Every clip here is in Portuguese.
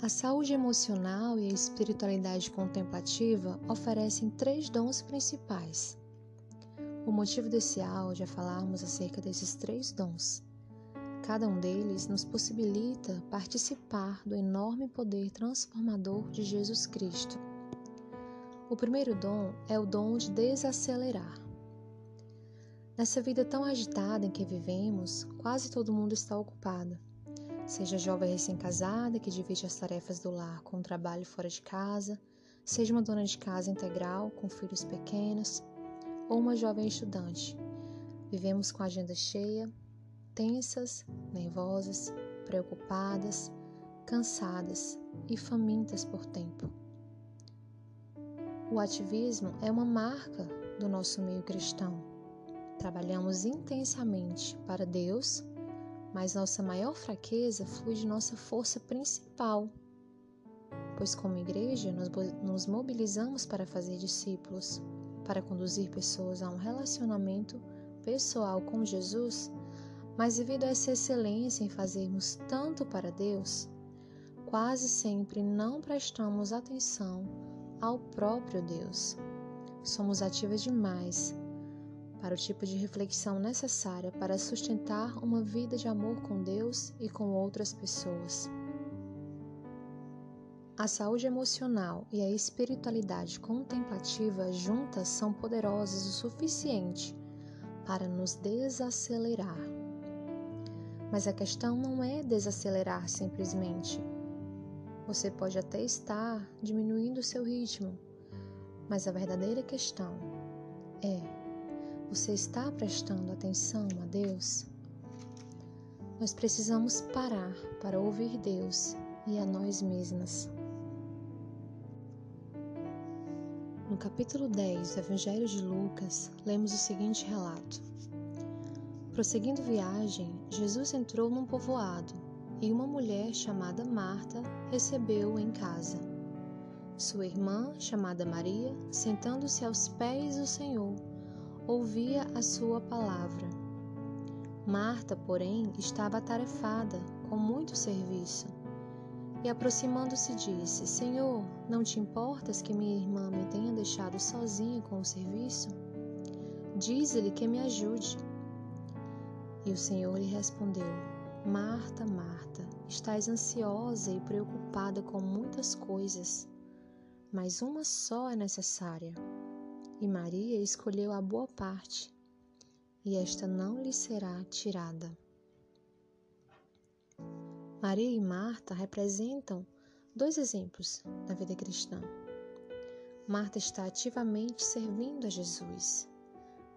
A saúde emocional e a espiritualidade contemplativa oferecem três dons principais. O motivo desse áudio é falarmos acerca desses três dons. Cada um deles nos possibilita participar do enorme poder transformador de Jesus Cristo. O primeiro dom é o dom de desacelerar. Nessa vida tão agitada em que vivemos, quase todo mundo está ocupado Seja jovem recém-casada que divide as tarefas do lar com o trabalho fora de casa, seja uma dona de casa integral com filhos pequenos, ou uma jovem estudante. Vivemos com a agenda cheia, tensas, nervosas, preocupadas, cansadas e famintas por tempo. O ativismo é uma marca do nosso meio cristão. Trabalhamos intensamente para Deus mas nossa maior fraqueza flui de nossa força principal, pois, como igreja, nós nos mobilizamos para fazer discípulos, para conduzir pessoas a um relacionamento pessoal com Jesus, mas devido a essa excelência em fazermos tanto para Deus, quase sempre não prestamos atenção ao próprio Deus. Somos ativas demais para o tipo de reflexão necessária para sustentar uma vida de amor com Deus e com outras pessoas. A saúde emocional e a espiritualidade contemplativa juntas são poderosas o suficiente para nos desacelerar. Mas a questão não é desacelerar simplesmente. Você pode até estar diminuindo o seu ritmo, mas a verdadeira questão é você está prestando atenção a Deus? Nós precisamos parar para ouvir Deus e a nós mesmas. No capítulo 10 do Evangelho de Lucas, lemos o seguinte relato: Prosseguindo viagem, Jesus entrou num povoado e uma mulher chamada Marta recebeu-o em casa. Sua irmã, chamada Maria, sentando-se aos pés do Senhor, ouvia a sua palavra. Marta, porém, estava atarefada com muito serviço. E aproximando-se disse: Senhor, não te importas que minha irmã me tenha deixado sozinha com o serviço? Dize-lhe que me ajude. E o Senhor lhe respondeu: Marta, Marta, estás ansiosa e preocupada com muitas coisas, mas uma só é necessária e Maria escolheu a boa parte, e esta não lhe será tirada. Maria e Marta representam dois exemplos da vida cristã. Marta está ativamente servindo a Jesus,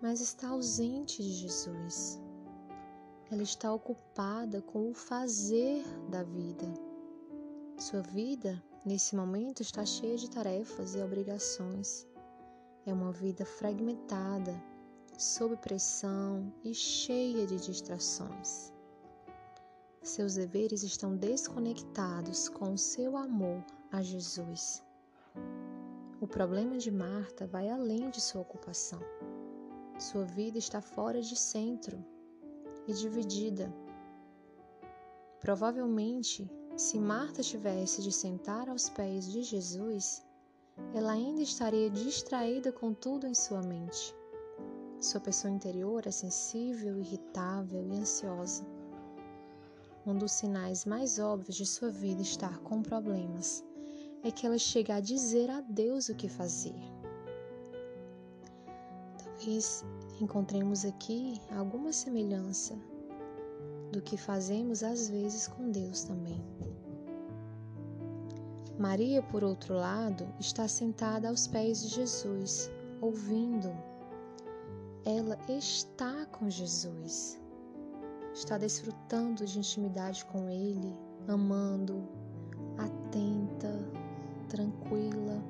mas está ausente de Jesus. Ela está ocupada com o fazer da vida. Sua vida, nesse momento, está cheia de tarefas e obrigações é uma vida fragmentada, sob pressão e cheia de distrações. Seus deveres estão desconectados com o seu amor a Jesus. O problema de Marta vai além de sua ocupação. Sua vida está fora de centro e dividida. Provavelmente, se Marta tivesse de sentar aos pés de Jesus, ela ainda estaria distraída com tudo em sua mente. Sua pessoa interior é sensível, irritável e ansiosa. Um dos sinais mais óbvios de sua vida estar com problemas é que ela chega a dizer a Deus o que fazer. Talvez encontremos aqui alguma semelhança do que fazemos às vezes com Deus também. Maria, por outro lado, está sentada aos pés de Jesus, ouvindo. Ela está com Jesus, está desfrutando de intimidade com Ele, amando, atenta, tranquila,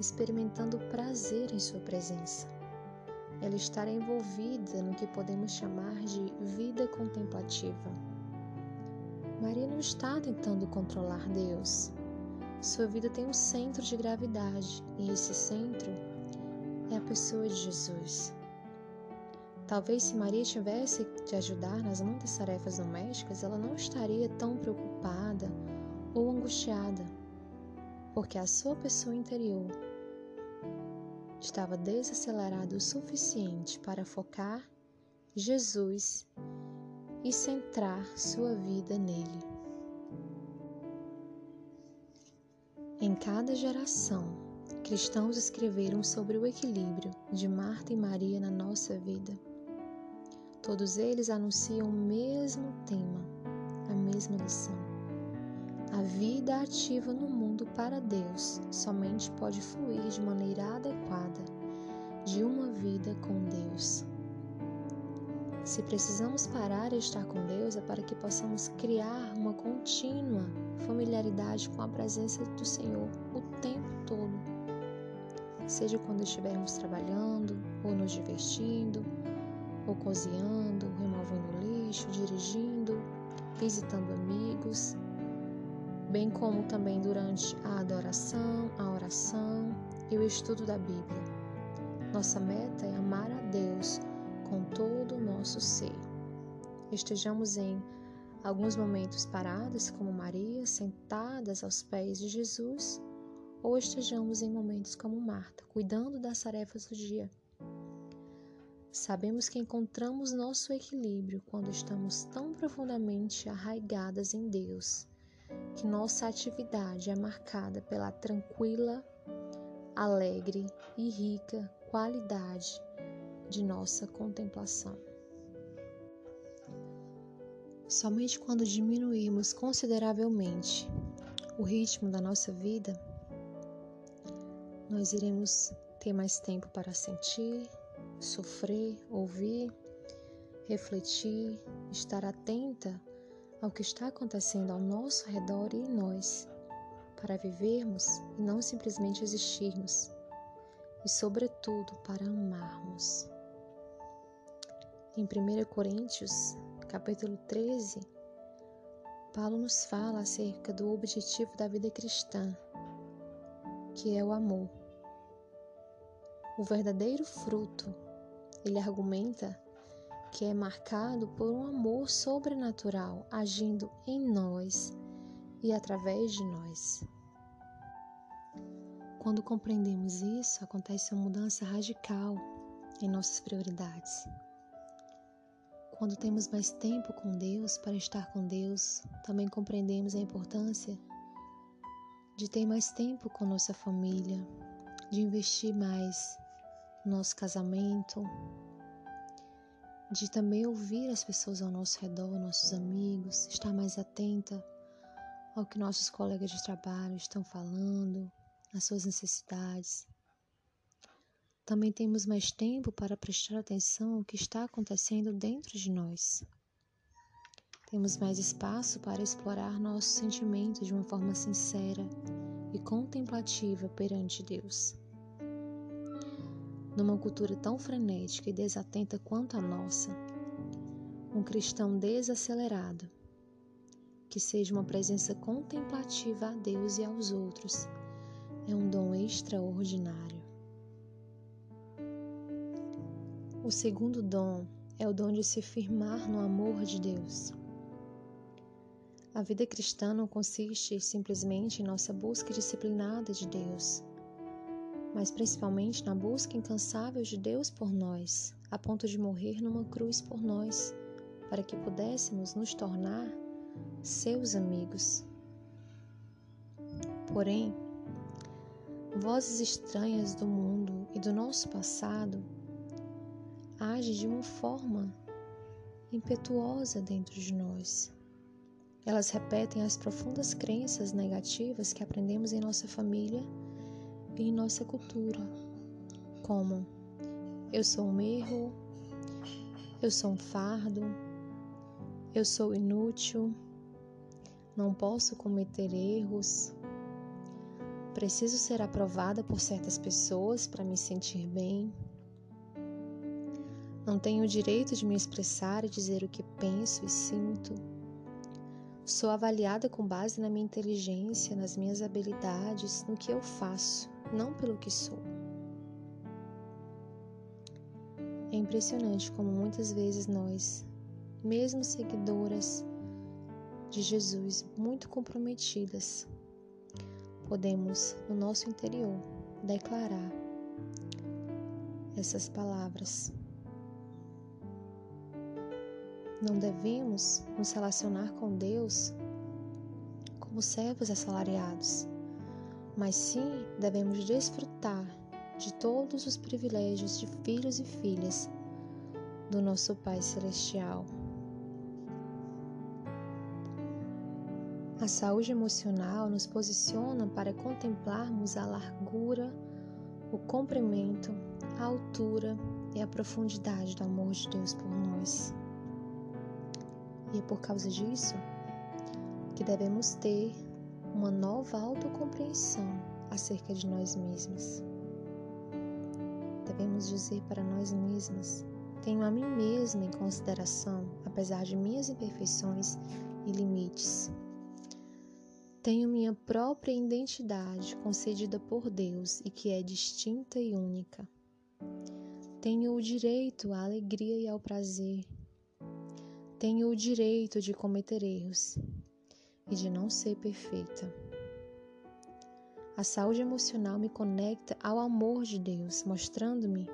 experimentando prazer em Sua presença. Ela está envolvida no que podemos chamar de vida contemplativa. Maria não está tentando controlar Deus, sua vida tem um centro de gravidade e esse centro é a pessoa de Jesus. Talvez se Maria tivesse de ajudar nas muitas tarefas domésticas, ela não estaria tão preocupada ou angustiada, porque a sua pessoa interior estava desacelerada o suficiente para focar Jesus e centrar sua vida nele. Em cada geração, cristãos escreveram sobre o equilíbrio de Marta e Maria na nossa vida. Todos eles anunciam o mesmo tema, a mesma lição. A vida ativa no mundo para Deus somente pode fluir de maneira adequada de uma vida com Deus. Se precisamos parar e estar com Deus, é para que possamos criar uma contínua familiaridade com a presença do Senhor o tempo todo. Seja quando estivermos trabalhando, ou nos divertindo, ou cozinhando, removendo lixo, dirigindo, visitando amigos, bem como também durante a adoração, a oração e o estudo da Bíblia. Nossa meta é amar a todo o nosso ser. Estejamos em alguns momentos paradas, como Maria, sentadas aos pés de Jesus, ou estejamos em momentos como Marta, cuidando das tarefas do dia. Sabemos que encontramos nosso equilíbrio quando estamos tão profundamente arraigadas em Deus, que nossa atividade é marcada pela tranquila, alegre e rica qualidade de nossa contemplação. Somente quando diminuirmos consideravelmente o ritmo da nossa vida, nós iremos ter mais tempo para sentir, sofrer, ouvir, refletir, estar atenta ao que está acontecendo ao nosso redor e em nós, para vivermos e não simplesmente existirmos, e, sobretudo, para amarmos. Em 1 Coríntios, capítulo 13, Paulo nos fala acerca do objetivo da vida cristã, que é o amor. O verdadeiro fruto, ele argumenta que é marcado por um amor sobrenatural agindo em nós e através de nós. Quando compreendemos isso, acontece uma mudança radical em nossas prioridades. Quando temos mais tempo com Deus, para estar com Deus, também compreendemos a importância de ter mais tempo com nossa família, de investir mais no nosso casamento, de também ouvir as pessoas ao nosso redor, nossos amigos, estar mais atenta ao que nossos colegas de trabalho estão falando, às suas necessidades. Também temos mais tempo para prestar atenção ao que está acontecendo dentro de nós. Temos mais espaço para explorar nossos sentimentos de uma forma sincera e contemplativa perante Deus. Numa cultura tão frenética e desatenta quanto a nossa, um cristão desacelerado, que seja uma presença contemplativa a Deus e aos outros, é um dom extraordinário. O segundo dom é o dom de se firmar no amor de Deus. A vida cristã não consiste simplesmente em nossa busca disciplinada de Deus, mas principalmente na busca incansável de Deus por nós, a ponto de morrer numa cruz por nós, para que pudéssemos nos tornar seus amigos. Porém, vozes estranhas do mundo e do nosso passado age de uma forma impetuosa dentro de nós. Elas repetem as profundas crenças negativas que aprendemos em nossa família e em nossa cultura, como eu sou um erro, eu sou um fardo, eu sou inútil, não posso cometer erros, preciso ser aprovada por certas pessoas para me sentir bem. Não tenho o direito de me expressar e dizer o que penso e sinto. Sou avaliada com base na minha inteligência, nas minhas habilidades, no que eu faço, não pelo que sou. É impressionante como muitas vezes nós, mesmo seguidoras de Jesus, muito comprometidas, podemos, no nosso interior, declarar essas palavras. Não devemos nos relacionar com Deus como servos assalariados, mas sim devemos desfrutar de todos os privilégios de filhos e filhas do nosso Pai Celestial. A saúde emocional nos posiciona para contemplarmos a largura, o comprimento, a altura e a profundidade do amor de Deus por nós. E é por causa disso que devemos ter uma nova autocompreensão acerca de nós mesmos. Devemos dizer para nós mesmas: tenho a mim mesma em consideração, apesar de minhas imperfeições e limites. Tenho minha própria identidade concedida por Deus e que é distinta e única. Tenho o direito à alegria e ao prazer. Tenho o direito de cometer erros e de não ser perfeita. A saúde emocional me conecta ao amor de Deus, mostrando-me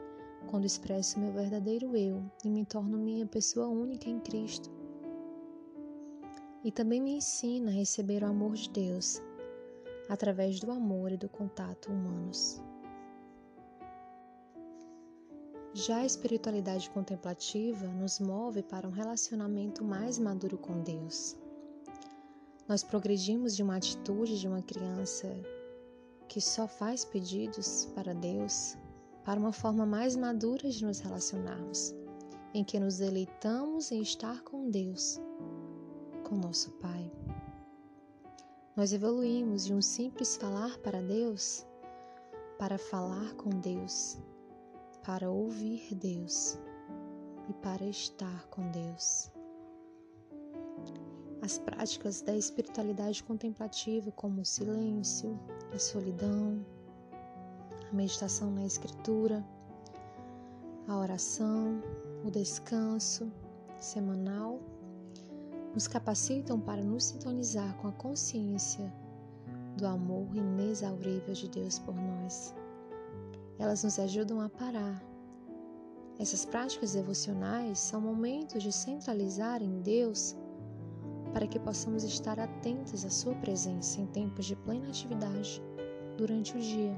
quando expresso meu verdadeiro eu e me torno minha pessoa única em Cristo e também me ensina a receber o amor de Deus através do amor e do contato humanos. Já a espiritualidade contemplativa nos move para um relacionamento mais maduro com Deus. Nós progredimos de uma atitude de uma criança que só faz pedidos para Deus para uma forma mais madura de nos relacionarmos, em que nos deleitamos em estar com Deus com nosso Pai. Nós evoluímos de um simples falar para Deus para falar com Deus, para ouvir Deus e para estar com Deus. As práticas da espiritualidade contemplativa, como o silêncio, a solidão, a meditação na Escritura, a oração, o descanso semanal nos capacitam para nos sintonizar com a consciência do amor inexaurível de Deus por nós. Elas nos ajudam a parar. Essas práticas devocionais são momentos de centralizar em Deus para que possamos estar atentos à Sua presença em tempos de plena atividade durante o dia.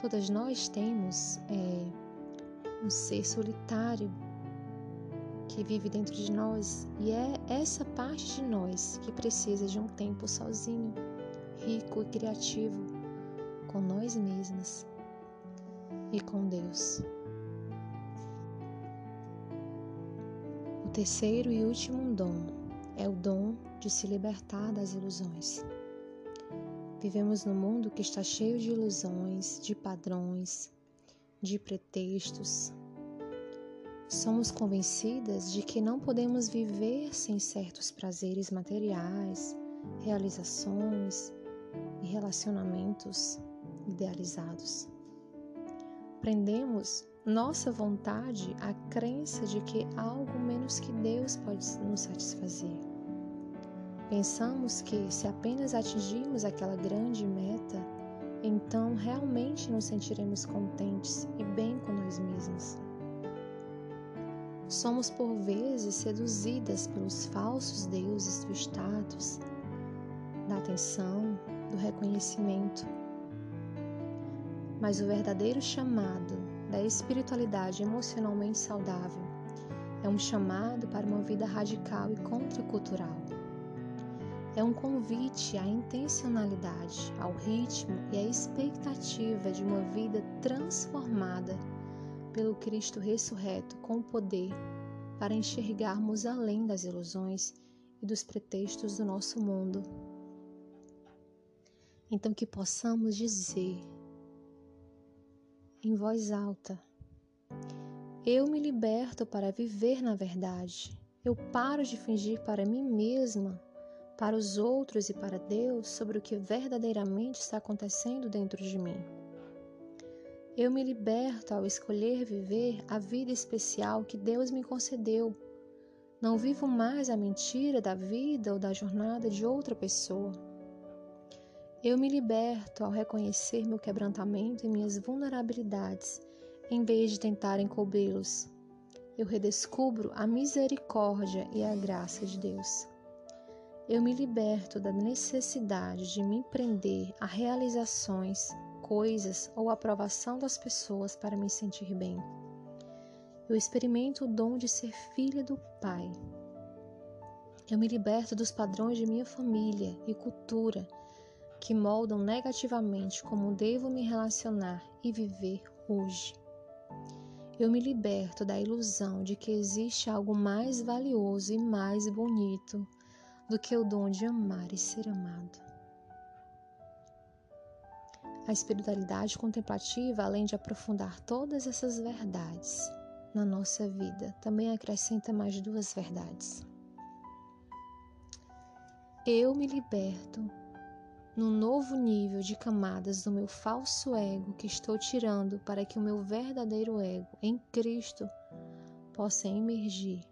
Todas nós temos é, um ser solitário que vive dentro de nós e é essa parte de nós que precisa de um tempo sozinho, rico e criativo com nós mesmas e com Deus. O terceiro e último dom é o dom de se libertar das ilusões. Vivemos num mundo que está cheio de ilusões, de padrões, de pretextos, Somos convencidas de que não podemos viver sem certos prazeres materiais, realizações e relacionamentos idealizados. Prendemos nossa vontade à crença de que algo menos que Deus pode nos satisfazer. Pensamos que se apenas atingirmos aquela grande meta, então realmente nos sentiremos contentes e bem com nós mesmos. Somos por vezes seduzidas pelos falsos deuses do status, da atenção, do reconhecimento. Mas o verdadeiro chamado da espiritualidade emocionalmente saudável é um chamado para uma vida radical e contracultural. É um convite à intencionalidade, ao ritmo e à expectativa de uma vida transformada pelo Cristo ressurreto com poder para enxergarmos além das ilusões e dos pretextos do nosso mundo. Então, que possamos dizer em voz alta: Eu me liberto para viver na verdade. Eu paro de fingir para mim mesma, para os outros e para Deus sobre o que verdadeiramente está acontecendo dentro de mim. Eu me liberto ao escolher viver a vida especial que Deus me concedeu. Não vivo mais a mentira da vida ou da jornada de outra pessoa. Eu me liberto ao reconhecer meu quebrantamento e minhas vulnerabilidades, em vez de tentar encobri-los. Eu redescubro a misericórdia e a graça de Deus. Eu me liberto da necessidade de me prender a realizações, coisas ou aprovação das pessoas para me sentir bem. Eu experimento o dom de ser filha do Pai. Eu me liberto dos padrões de minha família e cultura que moldam negativamente como devo me relacionar e viver hoje. Eu me liberto da ilusão de que existe algo mais valioso e mais bonito do que o dom de amar e ser amado. A espiritualidade contemplativa, além de aprofundar todas essas verdades na nossa vida, também acrescenta mais duas verdades. Eu me liberto num novo nível de camadas do meu falso ego que estou tirando para que o meu verdadeiro ego em Cristo possa emergir.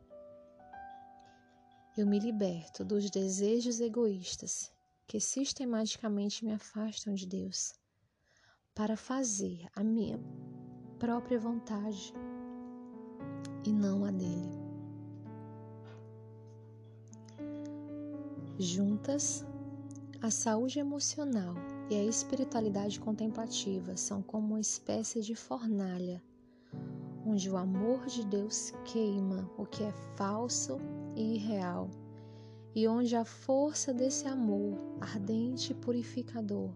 Eu me liberto dos desejos egoístas que sistematicamente me afastam de Deus para fazer a minha própria vontade e não a dele. Juntas, a saúde emocional e a espiritualidade contemplativa são como uma espécie de fornalha, onde o amor de Deus queima o que é falso e irreal, e onde a força desse amor ardente e purificador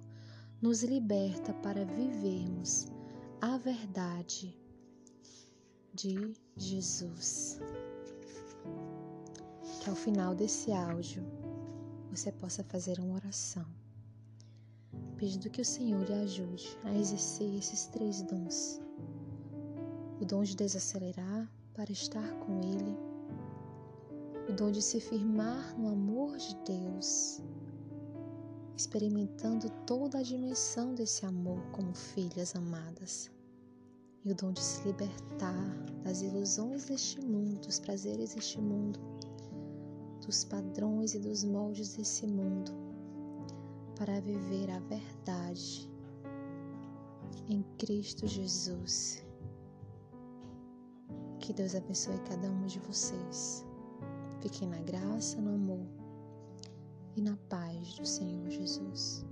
nos liberta para vivermos a verdade de Jesus. Que ao final desse áudio você possa fazer uma oração, pedindo que o Senhor lhe ajude a exercer esses três dons: o dom de desacelerar para estar com Ele, o dom de se firmar no amor de Deus, experimentando toda a dimensão desse amor como filhas amadas, e o dom de se libertar das ilusões deste mundo, dos prazeres deste mundo dos padrões e dos moldes desse mundo para viver a verdade em Cristo Jesus. Que Deus abençoe cada um de vocês. Fiquem na graça, no amor e na paz do Senhor Jesus.